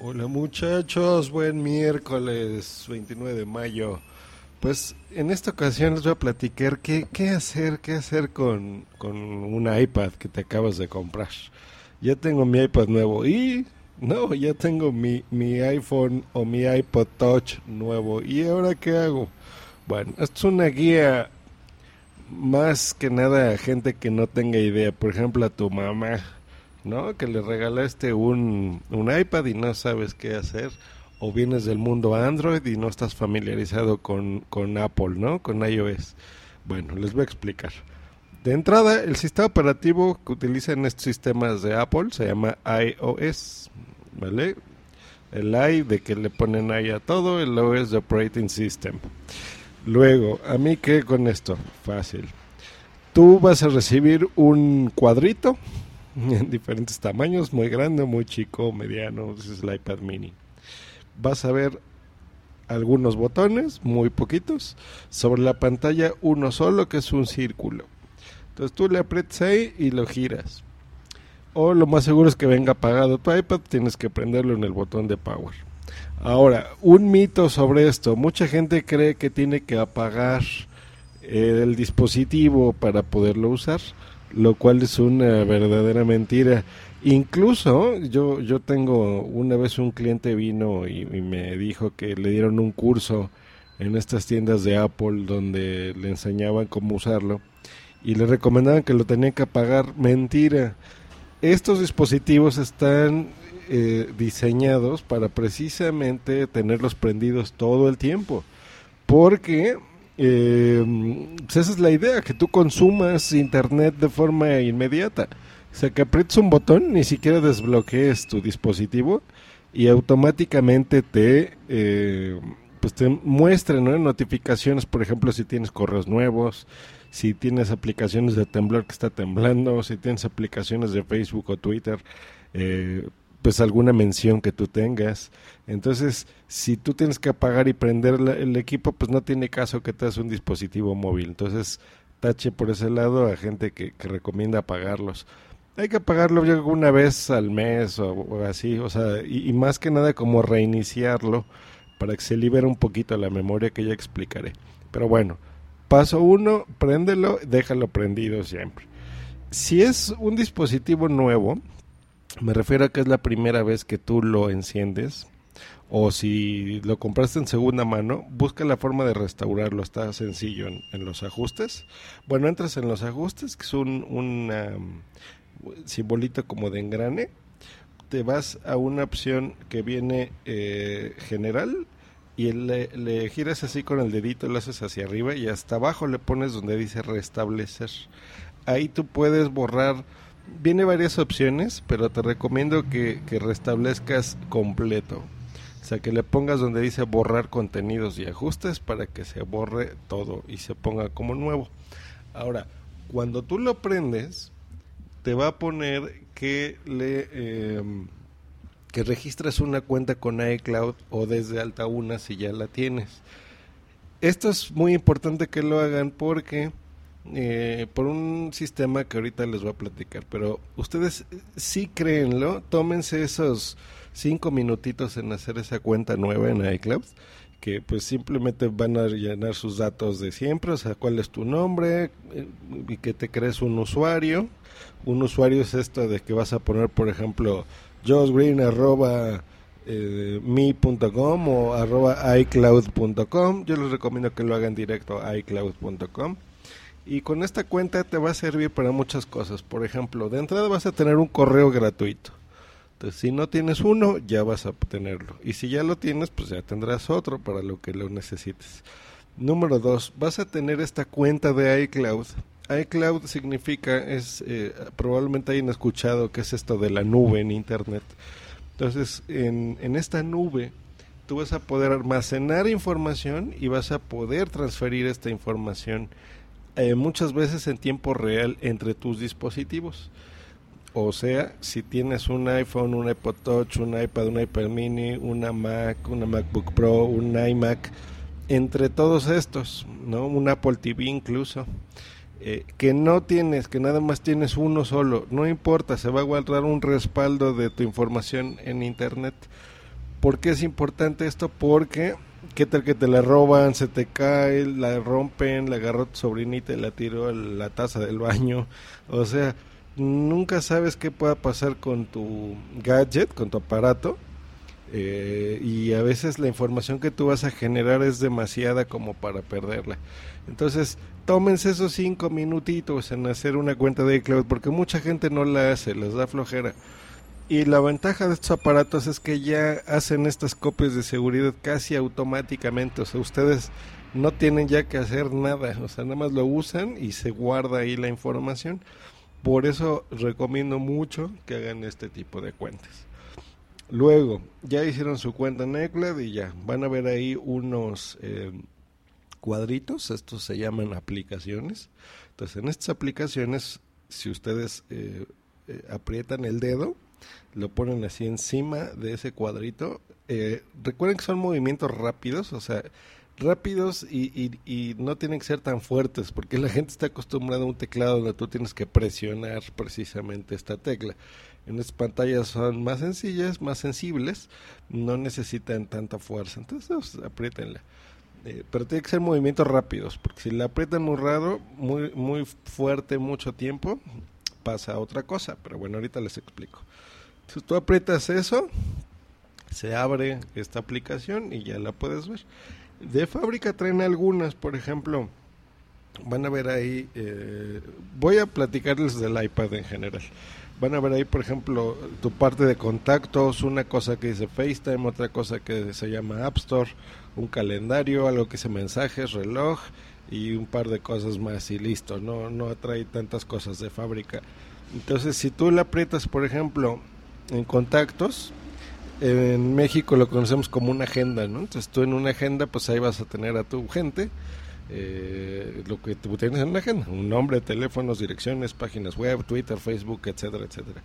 Hola muchachos, buen miércoles 29 de mayo. Pues en esta ocasión les voy a platicar qué, qué hacer, qué hacer con, con un iPad que te acabas de comprar. Ya tengo mi iPad nuevo y no, ya tengo mi, mi iPhone o mi iPod Touch nuevo. ¿Y ahora qué hago? Bueno, esto es una guía más que nada a gente que no tenga idea. Por ejemplo, a tu mamá ¿no? Que le regalaste un, un iPad y no sabes qué hacer, o vienes del mundo Android y no estás familiarizado con, con Apple, ¿no? Con iOS. Bueno, les voy a explicar. De entrada, el sistema operativo que utilizan estos sistemas de Apple se llama iOS, ¿vale? El i de que le ponen ahí a todo, el OS de Operating System. Luego, ¿a mí qué con esto? Fácil. Tú vas a recibir un cuadrito en diferentes tamaños, muy grande, muy chico, mediano, es el iPad mini. Vas a ver algunos botones, muy poquitos, sobre la pantalla uno solo que es un círculo. Entonces tú le aprietas ahí y lo giras. O lo más seguro es que venga apagado tu iPad, tienes que prenderlo en el botón de power. Ahora, un mito sobre esto, mucha gente cree que tiene que apagar eh, el dispositivo para poderlo usar lo cual es una verdadera mentira. Incluso yo, yo tengo una vez un cliente vino y, me dijo que le dieron un curso en estas tiendas de Apple donde le enseñaban cómo usarlo y le recomendaban que lo tenía que apagar. Mentira. Estos dispositivos están eh, diseñados para precisamente tenerlos prendidos todo el tiempo. Porque eh, pues esa es la idea, que tú consumas internet de forma inmediata. O sea, que aprietes un botón, ni siquiera desbloquees tu dispositivo y automáticamente te, eh, pues te muestre notificaciones, por ejemplo, si tienes correos nuevos, si tienes aplicaciones de temblor que está temblando, si tienes aplicaciones de Facebook o Twitter. Eh, pues alguna mención que tú tengas. Entonces, si tú tienes que apagar y prender el equipo, pues no tiene caso que te hagas un dispositivo móvil. Entonces, tache por ese lado a gente que, recomienda apagarlos. Hay que apagarlo yo una vez al mes o, así, o sea, y, y, más que nada como reiniciarlo para que se libere un poquito la memoria que ya explicaré. Pero bueno, paso uno, préndelo, déjalo prendido siempre. Si es un dispositivo nuevo, me refiero a que es la primera vez que tú lo enciendes o si lo compraste en segunda mano, busca la forma de restaurarlo. Está sencillo en, los ajustes. Bueno, entras en los ajustes, que es un, un simbolito como de engrane. Te vas a una opción que viene eh, general y le, le, giras así con el dedito, lo haces hacia arriba y hasta abajo le pones donde dice restablecer. Ahí tú puedes borrar viene varias opciones, pero te recomiendo que, restablezcas completo. O sea, que le pongas donde dice borrar contenidos y ajustes para que se borre todo y se ponga como nuevo. Ahora, cuando tú lo prendes, te va a poner que le em, que registres una cuenta con iCloud o desde alta una si ya la tienes. Esto es muy importante que lo hagan porque eh, por un sistema que ahorita les voy a platicar, pero ustedes sí créenlo, tómense esos cinco minutitos en hacer esa cuenta nueva en iCloud, que pues simplemente van a llenar sus datos de siempre, o sea, cuál es tu nombre eh, y que te crees un usuario. Un usuario es esto de que vas a poner, por ejemplo, josgreen arroba eh, me.com o arroba iCloud.com. Yo les recomiendo que lo hagan directo a iCloud.com y con esta cuenta te va a servir para muchas cosas. Por ejemplo, de entrada vas a tener un correo gratuito. Entonces, si no tienes uno, ya vas a tenerlo. Y si ya lo tienes, pues ya tendrás otro para lo que lo necesites. Número dos, vas a tener esta cuenta de iCloud. iCloud significa, es eh, probablemente hayan escuchado que es esto de la nube en Internet. Entonces, en, en esta nube, tú vas a poder almacenar información y vas a poder transferir esta información eh, muchas veces en tiempo real entre tus dispositivos. O sea, si tienes un iPhone, un iPod Touch, un iPad, un iPad mini, una Mac, una MacBook Pro, un iMac, entre todos estos, ¿no? Un Apple TV incluso, eh, que no tienes, que nada más tienes uno solo, no importa, se va a guardar un respaldo de tu información en Internet. ¿Por qué es importante esto? Porque qué tal que te la roban, se te cae, la rompen, la agarró tu sobrinita y la tiró a la taza del baño. O sea, nunca sabes qué pueda pasar con tu gadget, con tu aparato. Eh, y a veces la información que tú vas a generar es demasiada como para perderla. Entonces, tómense esos cinco minutitos en hacer una cuenta de iCloud porque mucha gente no la hace, les da flojera. Y la ventaja de estos aparatos es que ya hacen estas copias de seguridad casi automáticamente. O sea, ustedes no tienen ya que hacer nada. O sea, nada más lo usan y se guarda ahí la información. Por eso recomiendo mucho que hagan este tipo de cuentas. Luego, ya hicieron su cuenta en iCloud y ya van a ver ahí unos eh, cuadritos. Estos se llaman aplicaciones. Entonces, en estas aplicaciones, si ustedes eh, eh, aprietan el dedo, lo ponen así encima de ese cuadrito. Eh, recuerden que son movimientos rápidos, o sea, rápidos y, no tienen que ser tan fuertes, porque la gente está acostumbrada a un teclado donde tú tienes que presionar precisamente esta tecla. En estas pantallas son más sencillas, más sensibles, no necesitan tanta fuerza, entonces pues, apriétenla. Eh, pero tiene que ser movimientos rápidos, porque si la aprietan muy raro, muy, muy fuerte, mucho tiempo, pasa otra cosa. Pero bueno, ahorita les explico. Si tú aprietas eso, se abre esta aplicación y ya la puedes ver. De fábrica traen algunas, por ejemplo, van a ver ahí, eh, voy a platicarles del iPad en general. Van a ver ahí, por ejemplo, tu parte de contactos, una cosa que dice FaceTime, otra cosa que se llama App Store, un calendario, algo que dice mensajes, reloj y un par de cosas más y listo, no, no trae tantas cosas de fábrica. Entonces, si tú la aprietas, por ejemplo, en contactos, en México lo conocemos como una agenda, ¿no? Entonces tú en una agenda, pues ahí vas a tener a tu gente, eh, lo que tú tienes en una agenda, un nombre, teléfonos, direcciones, páginas web, Twitter, Facebook, etcétera, etcétera.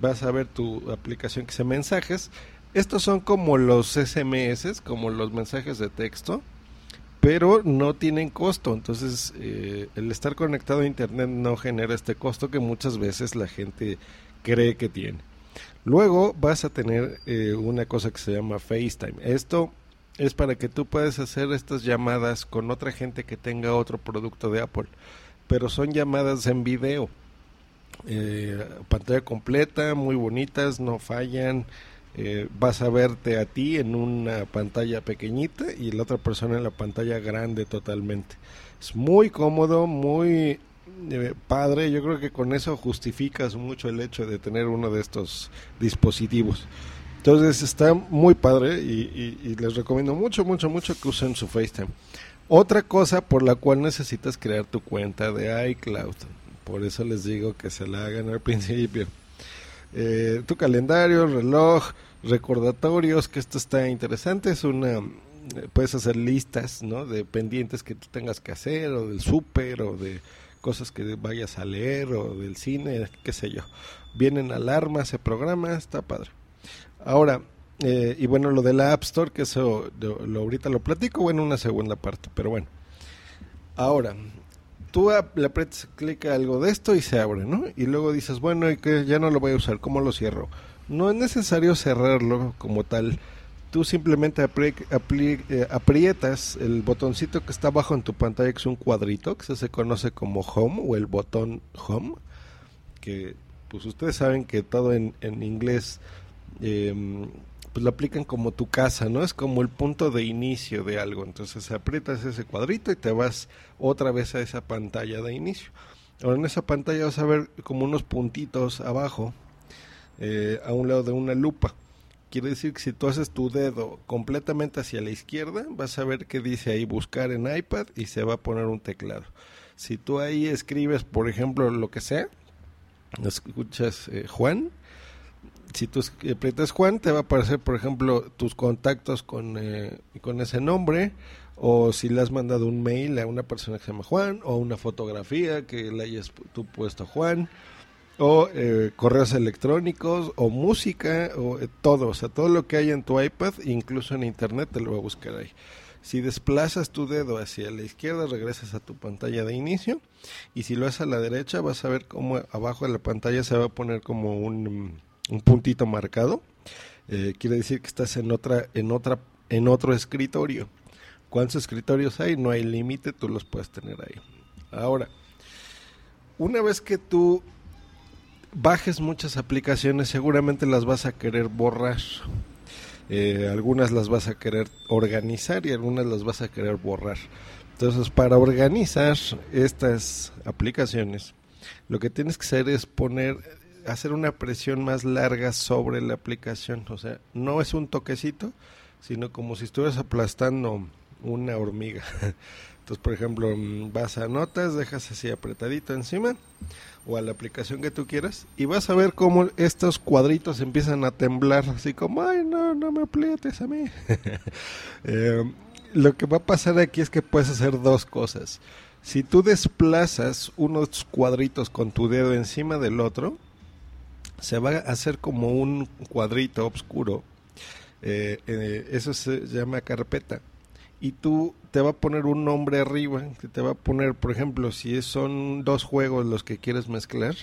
Vas a ver tu aplicación que se mensajes. Estos son como los SMS, como los mensajes de texto, pero no tienen costo. Entonces, eh, el estar conectado a Internet no genera este costo que muchas veces la gente cree que tiene. Luego vas a tener eh, una cosa que se llama FaceTime. Esto es para que tú puedas hacer estas llamadas con otra gente que tenga otro producto de Apple, pero son llamadas en video. Eh, pantalla completa, muy bonitas, no fallan. Eh, vas a verte a ti en una pantalla pequeñita y la otra persona en la pantalla grande totalmente. Es muy cómodo, muy eh, padre, yo creo que con eso justificas mucho el hecho de tener uno de estos dispositivos. Entonces está muy padre y, les recomiendo mucho, mucho, mucho que usen su FaceTime. Otra cosa por la cual necesitas crear tu cuenta de iCloud. Por eso les digo que se la hagan al principio. Eh, tu calendario, reloj, recordatorios, que esto está interesante. Es una, puedes hacer listas, ¿no? De pendientes que tú tengas que hacer, o del súper, o de cosas que vayas a leer o del cine, qué sé yo. Vienen alarmas, se programa, está padre. Ahora, eh, y bueno, lo de la App Store, que eso lo, ahorita lo platico, bueno, una segunda parte, pero bueno. Ahora, tú le aprietas clic a algo de esto y se abre, ¿no? Y luego dices, bueno, y que ya no lo voy a usar, ¿cómo lo cierro? No es necesario cerrarlo como tal tú simplemente eh, aprietas el botoncito que está abajo en tu pantalla, que es un cuadrito, que se conoce como Home o el botón Home, que pues ustedes saben que todo en, inglés em, pues lo aplican como tu casa, ¿no? Es como el punto de inicio de algo. Entonces aprietas ese cuadrito y te vas otra vez a esa pantalla de inicio. Ahora en esa pantalla vas a ver como unos puntitos abajo, eh, a un lado de una lupa Quiere decir que si tú haces tu dedo completamente hacia la izquierda, vas a ver que dice ahí buscar en iPad y se va a poner un teclado. Si tú ahí escribes, por ejemplo, lo que sea, escuchas eh, Juan, si tú aprietas Juan, te va a aparecer, por ejemplo, tus contactos con, eh, con ese nombre, o si le has mandado un mail a una persona que se llama Juan, o una fotografía que le hayas tú puesto Juan, o eh, correos electrónicos o música o eh, todo, o sea, todo lo que hay en tu iPad, incluso en internet te lo va a buscar ahí. Si desplazas tu dedo hacia la izquierda, regresas a tu pantalla de inicio y si lo haces a la derecha, vas a ver cómo abajo de la pantalla se va a poner como un, un puntito marcado. eh, quiere decir que estás en otra, en otra, en otro escritorio. ¿Cuántos escritorios hay? No hay límite, tú los puedes tener ahí. Ahora, una vez que tú bajes muchas aplicaciones, seguramente las vas a querer borrar. Eh, algunas las vas a querer organizar y algunas las vas a querer borrar. Entonces, para organizar estas aplicaciones, lo que tienes que hacer es poner, hacer una presión más larga sobre la aplicación. O sea, no es un toquecito, sino como si estuvieras aplastando una hormiga. Entonces, por ejemplo, mm, vas a notas, dejas así apretadito encima o a la aplicación que tú quieras y vas a ver cómo estos cuadritos empiezan a temblar, así como, ay, no, no me aprietes a mí. eh, lo que va a pasar aquí es que puedes hacer dos cosas. Si tú desplazas unos cuadritos con tu dedo encima del otro, se va a hacer como un cuadrito oscuro. Eh, eh, eso se llama carpeta. Y tú te va a poner un nombre arriba, que te va a poner, por ejemplo, si son dos juegos los que quieres mezclar,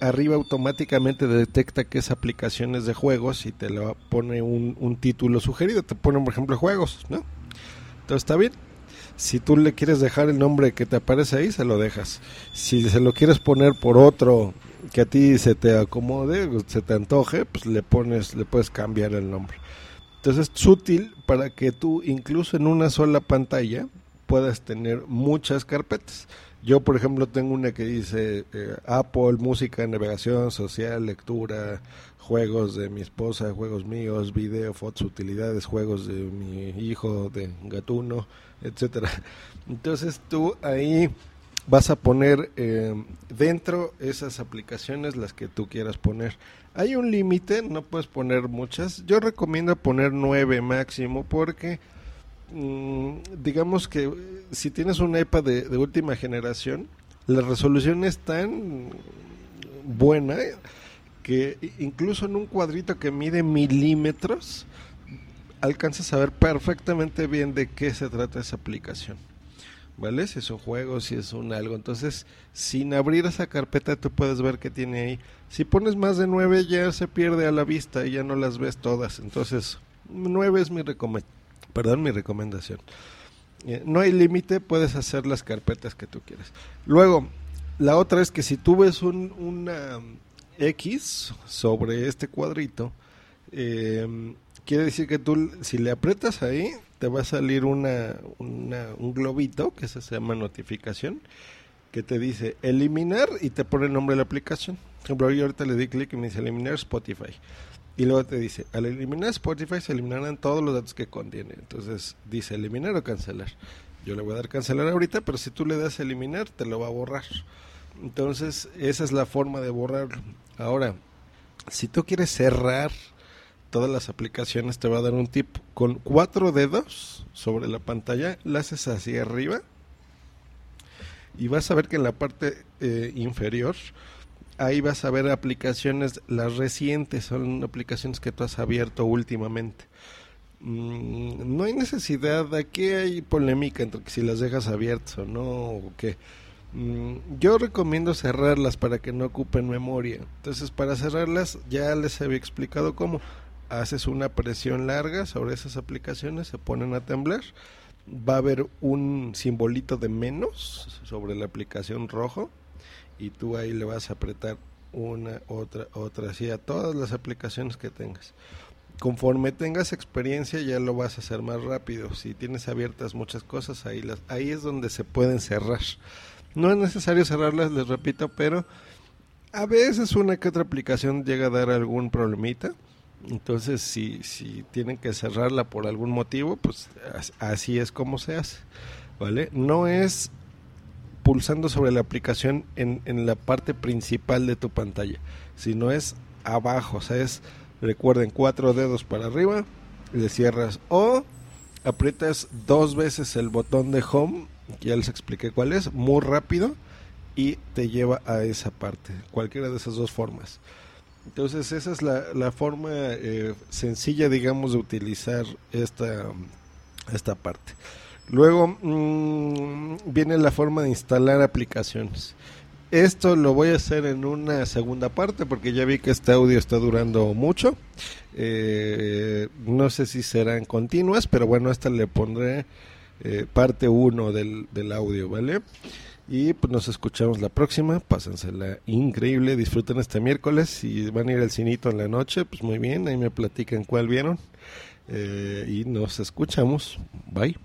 arriba automáticamente detecta que es aplicaciones de juegos y te lo pone un, un título sugerido. Te pone, por ejemplo, juegos, ¿no? Entonces está bien. Si tú le quieres dejar el nombre que te aparece ahí, se lo dejas. Si se lo quieres poner por otro que a ti se te acomode, se te antoje, pues le pones, le puedes cambiar el nombre. Entonces es útil para que tú incluso en una sola pantalla puedas tener muchas carpetas. Yo, por ejemplo, tengo una que dice eh, Apple, música, navegación, social, lectura, juegos de mi esposa, juegos míos, video, fotos, utilidades, juegos de mi hijo, de gatuno, etcétera. Entonces tú ahí vas a poner eh, dentro esas aplicaciones las que tú quieras poner. Hay un límite, no puedes poner muchas. Yo recomiendo poner nueve máximo porque mm, digamos que si tienes una iPad de, de última generación, la resolución es tan buena que incluso en un cuadrito que mide milímetros, alcanzas a ver perfectamente bien de qué se trata esa aplicación. ¿Vale? Si es un juego, si es un algo. Entonces, sin abrir esa carpeta, tú puedes ver qué tiene ahí. Si pones más de nueve, ya se pierde a la vista y ya no las ves todas. Entonces, nueve es mi, Perdón, mi recomendación. Eh, no hay límite, puedes hacer las carpetas que tú quieras. Luego, la otra es que si tú ves un, una, X sobre este cuadrito, eh, quiere decir que tú, si le aprietas ahí, te va a salir una, un globito, que se llama notificación, que te dice eliminar y te pone el nombre de la aplicación. Por ejemplo, yo ahorita le di clic y me dice eliminar Spotify. Y luego te dice, al eliminar Spotify se eliminarán todos los datos que contiene. Entonces dice eliminar o cancelar. Yo le voy a dar cancelar ahorita, pero si tú le das eliminar, te lo va a borrar. Entonces, esa es la forma de borrarlo. Ahora, si tú quieres cerrar todas las aplicaciones, te va a dar un tip. Con cuatro dedos sobre la pantalla, la haces hacia arriba y vas a ver que en la parte eh, inferior, ahí vas a ver aplicaciones, las recientes, son aplicaciones que tú has abierto últimamente. Mm, no hay necesidad, aquí hay polémica entre que si las dejas abiertas o no, o qué. Mm, yo recomiendo cerrarlas para que no ocupen memoria. Entonces, para cerrarlas, ya les había explicado cómo. Haces una presión larga sobre esas aplicaciones, se ponen a temblar. Va a haber un simbolito de menos sobre la aplicación rojo y tú ahí le vas a apretar una, otra, otra, así a todas las aplicaciones que tengas. Conforme tengas experiencia ya lo vas a hacer más rápido. Si tienes abiertas muchas cosas, ahí, las, ahí es donde se pueden cerrar. No es necesario cerrarlas, les repito, pero a veces una que otra aplicación llega a dar algún problemita. Entonces, si, si tienen que cerrarla por algún motivo, pues así es como se hace. ¿Vale? No es pulsando sobre la aplicación en, en la parte principal de tu pantalla, sino es abajo. O sea, es, recuerden, cuatro dedos para arriba, le cierras o aprietas dos veces el botón de home ya les expliqué cuál es, muy rápido y te lleva a esa parte, cualquiera de esas dos formas. Entonces esa es la, forma eh, sencilla, digamos, de utilizar esta, esta parte. Luego mmm, viene la forma de instalar aplicaciones. Esto lo voy a hacer en una segunda parte porque ya vi que este audio está durando mucho. Eh, no sé si serán continuas, pero bueno, esta le pondré eh, parte 1 del, del audio, ¿vale? Y pues nos escuchamos la próxima. Pásensela increíble. Disfruten este miércoles. Si van a ir al cinito en la noche, pues muy bien. Ahí me platican cuál vieron. Eh, y nos escuchamos. Bye.